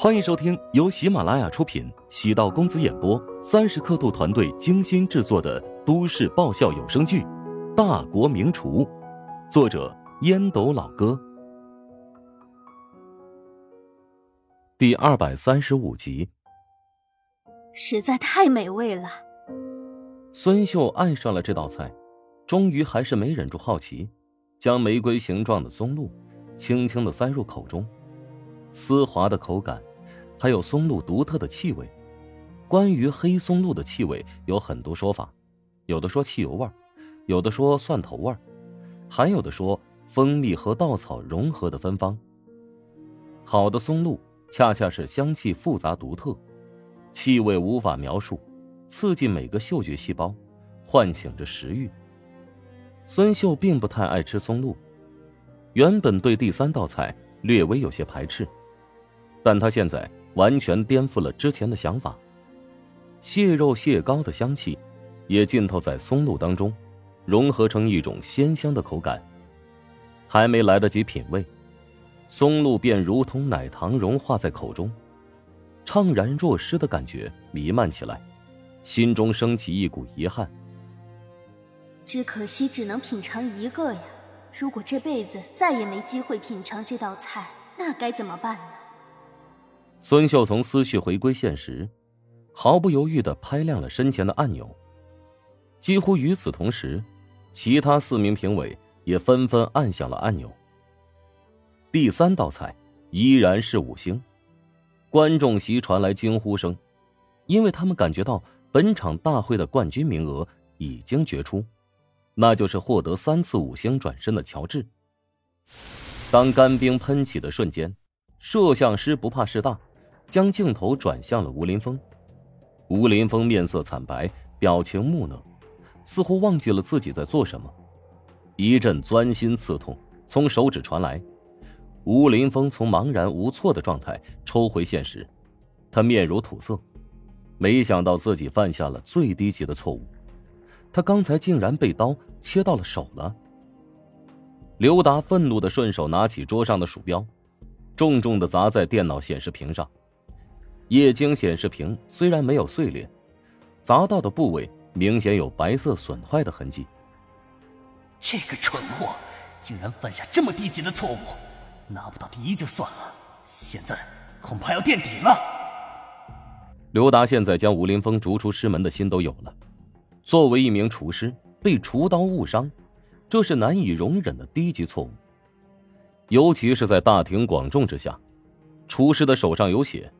欢迎收听由喜马拉雅出品、喜道公子演播、三十刻度团队精心制作的都市爆笑有声剧《大国名厨》，作者烟斗老哥，第二百三十五集。实在太美味了。孙秀爱上了这道菜，终于还是没忍住好奇，将玫瑰形状的松露轻轻的塞入口中。丝滑的口感，还有松露独特的气味。关于黑松露的气味有很多说法，有的说汽油味有的说蒜头味还有的说蜂蜜和稻草融合的芬芳。好的松露恰恰是香气复杂独特，气味无法描述，刺激每个嗅觉细胞，唤醒着食欲。孙秀并不太爱吃松露，原本对第三道菜略微有些排斥。但他现在完全颠覆了之前的想法。蟹肉蟹膏的香气，也浸透在松露当中，融合成一种鲜香的口感。还没来得及品味，松露便如同奶糖融化在口中，怅然若失的感觉弥漫起来，心中升起一股遗憾。只可惜只能品尝一个呀！如果这辈子再也没机会品尝这道菜，那该怎么办呢？孙秀从思绪回归现实，毫不犹豫的拍亮了身前的按钮。几乎与此同时，其他四名评委也纷纷按响了按钮。第三道菜依然是五星，观众席传来惊呼声，因为他们感觉到本场大会的冠军名额已经决出，那就是获得三次五星转身的乔治。当干冰喷起的瞬间，摄像师不怕事大。将镜头转向了吴林峰，吴林峰面色惨白，表情木讷，似乎忘记了自己在做什么。一阵钻心刺痛从手指传来，吴林峰从茫然无措的状态抽回现实，他面如土色，没想到自己犯下了最低级的错误，他刚才竟然被刀切到了手了。刘达愤怒的顺手拿起桌上的鼠标，重重的砸在电脑显示屏上。液晶显示屏虽然没有碎裂，砸到的部位明显有白色损坏的痕迹。这个蠢货竟然犯下这么低级的错误，拿不到第一就算了，现在恐怕要垫底了。刘达现在将吴林峰逐出师门的心都有了。作为一名厨师，被厨刀误伤，这是难以容忍的低级错误。尤其是在大庭广众之下，厨师的手上有血。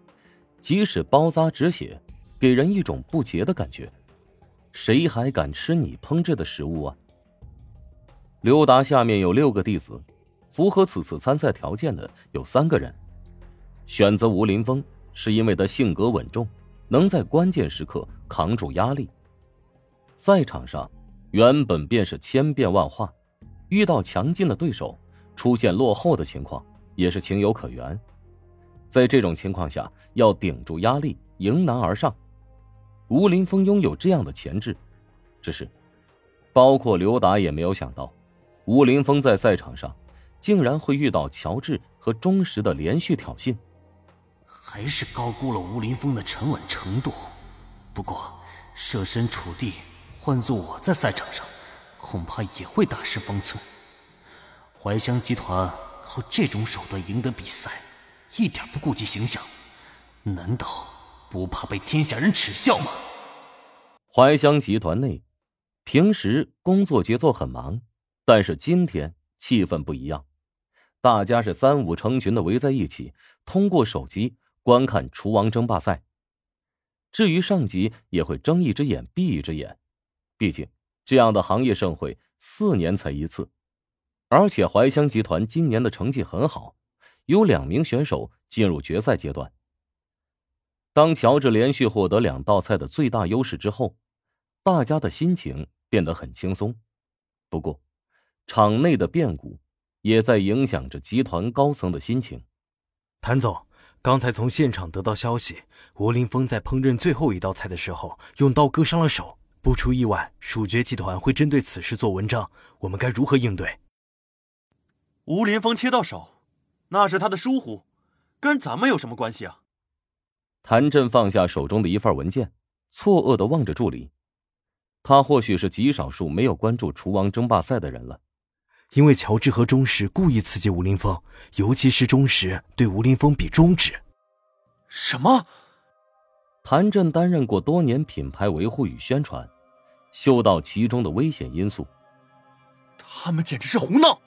即使包扎止血，给人一种不洁的感觉。谁还敢吃你烹制的食物啊？刘达下面有六个弟子，符合此次参赛条件的有三个人。选择吴林峰，是因为他性格稳重，能在关键时刻扛住压力。赛场上原本便是千变万化，遇到强劲的对手，出现落后的情况也是情有可原。在这种情况下，要顶住压力，迎难而上。吴林峰拥有这样的潜质，只是，包括刘达也没有想到，吴林峰在赛场上，竟然会遇到乔治和忠实的连续挑衅。还是高估了吴林峰的沉稳程度。不过，设身处地，换做我在赛场上，恐怕也会大失方寸。怀乡集团靠这种手段赢得比赛。一点不顾及形象，难道不怕被天下人耻笑吗？怀香集团内，平时工作节奏很忙，但是今天气氛不一样，大家是三五成群的围在一起，通过手机观看厨王争霸赛。至于上级，也会睁一只眼闭一只眼，毕竟这样的行业盛会四年才一次，而且怀香集团今年的成绩很好。有两名选手进入决赛阶段。当乔治连续获得两道菜的最大优势之后，大家的心情变得很轻松。不过，场内的变故也在影响着集团高层的心情。谭总，刚才从现场得到消息，吴林峰在烹饪最后一道菜的时候用刀割伤了手。不出意外，蜀爵集团会针对此事做文章。我们该如何应对？吴林峰切到手。那是他的疏忽，跟咱们有什么关系啊？谭震放下手中的一份文件，错愕的望着助理。他或许是极少数没有关注厨王争霸赛的人了，因为乔治和钟石故意刺激吴林峰，尤其是钟石对吴林峰比中指。什么？谭震担任过多年品牌维护与宣传，嗅到其中的危险因素。他们简直是胡闹！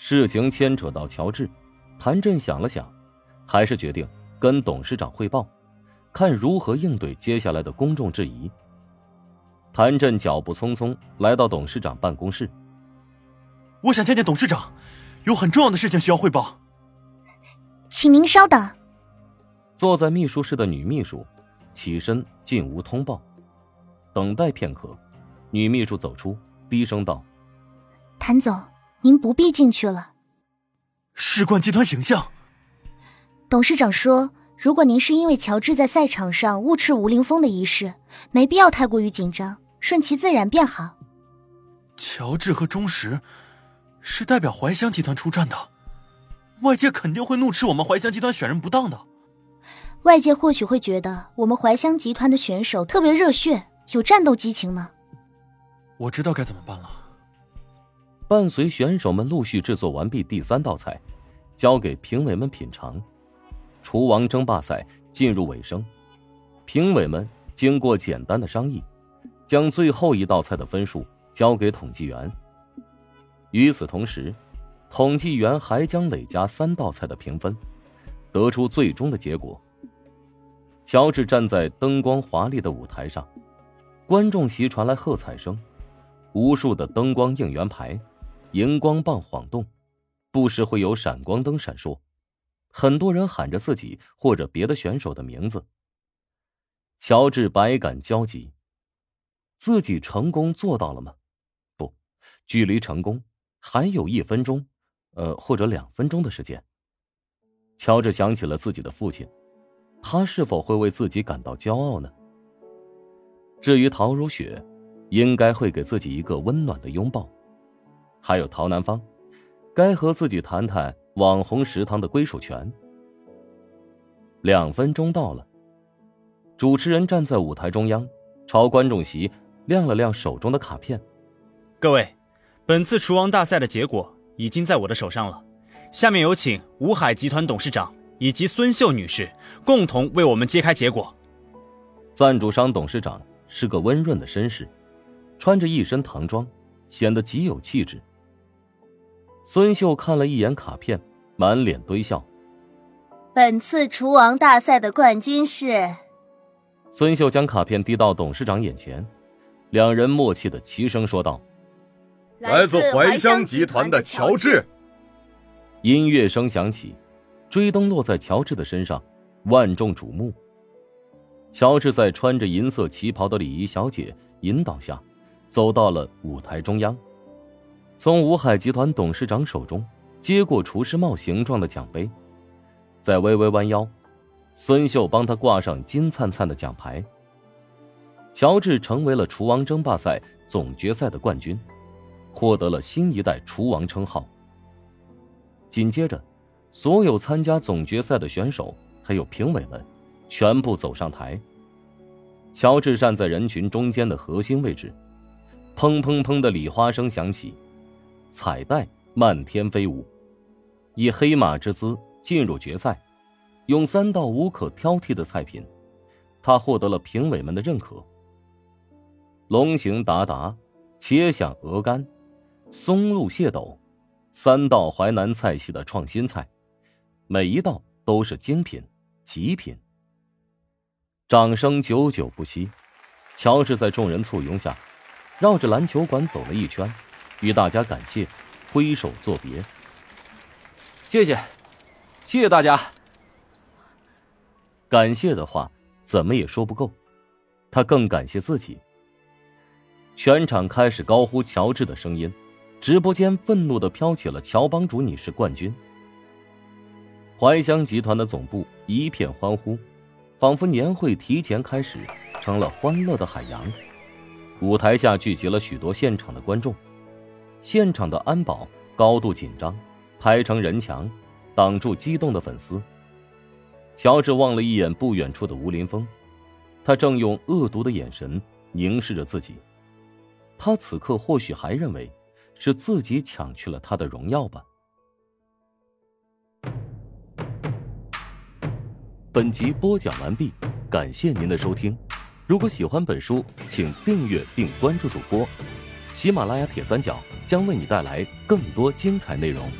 事情牵扯到乔治，谭震想了想，还是决定跟董事长汇报，看如何应对接下来的公众质疑。谭震脚步匆匆来到董事长办公室。我想见见董事长，有很重要的事情需要汇报。请您稍等。坐在秘书室的女秘书起身进屋通报。等待片刻，女秘书走出，低声道：“谭总，您不必进去了。”事关集团形象。董事长说：“如果您是因为乔治在赛场上误斥吴凌峰的一事，没必要太过于紧张，顺其自然便好。”乔治和钟石是代表怀乡集团出战的，外界肯定会怒斥我们怀乡集团选人不当的。外界或许会觉得我们怀乡集团的选手特别热血，有战斗激情呢。我知道该怎么办了。伴随选手们陆续制作完毕第三道菜，交给评委们品尝。厨王争霸赛进入尾声，评委们经过简单的商议，将最后一道菜的分数交给统计员。与此同时，统计员还将累加三道菜的评分，得出最终的结果。乔治站在灯光华丽的舞台上，观众席传来喝彩声，无数的灯光应援牌、荧光棒晃动，不时会有闪光灯闪烁，很多人喊着自己或者别的选手的名字。乔治百感交集，自己成功做到了吗？不，距离成功还有一分钟，呃，或者两分钟的时间。乔治想起了自己的父亲。他是否会为自己感到骄傲呢？至于陶如雪，应该会给自己一个温暖的拥抱。还有陶南方，该和自己谈谈网红食堂的归属权。两分钟到了，主持人站在舞台中央，朝观众席亮了亮手中的卡片。各位，本次厨王大赛的结果已经在我的手上了。下面有请吴海集团董事长。以及孙秀女士共同为我们揭开结果。赞助商董事长是个温润的绅士，穿着一身唐装，显得极有气质。孙秀看了一眼卡片，满脸堆笑。本次厨王大赛的冠军是……孙秀将卡片递到董事长眼前，两人默契的齐声说道：“来自怀乡集团的乔治。”音乐声响起。追灯落在乔治的身上，万众瞩目。乔治在穿着银色旗袍的礼仪小姐引导下，走到了舞台中央，从吴海集团董事长手中接过厨师帽形状的奖杯，再微微弯腰，孙秀帮他挂上金灿灿的奖牌。乔治成为了厨王争霸赛总决赛的冠军，获得了新一代厨王称号。紧接着。所有参加总决赛的选手还有评委们，全部走上台。乔治站在人群中间的核心位置，砰砰砰的礼花声响起，彩带漫天飞舞，以黑马之姿进入决赛，用三道无可挑剔的菜品，他获得了评委们的认可。龙形达达、切响鹅肝、松露蟹斗，三道淮南菜系的创新菜。每一道都是精品、极品。掌声久久不息。乔治在众人簇拥下，绕着篮球馆走了一圈，与大家感谢，挥手作别。谢谢，谢谢大家。感谢的话怎么也说不够，他更感谢自己。全场开始高呼乔治的声音，直播间愤怒的飘起了乔帮主你是冠军。怀香集团的总部一片欢呼，仿佛年会提前开始，成了欢乐的海洋。舞台下聚集了许多现场的观众，现场的安保高度紧张，排成人墙，挡住激动的粉丝。乔治望了一眼不远处的吴林峰，他正用恶毒的眼神凝视着自己。他此刻或许还认为，是自己抢去了他的荣耀吧。本集播讲完毕，感谢您的收听。如果喜欢本书，请订阅并关注主播。喜马拉雅铁三角将为你带来更多精彩内容。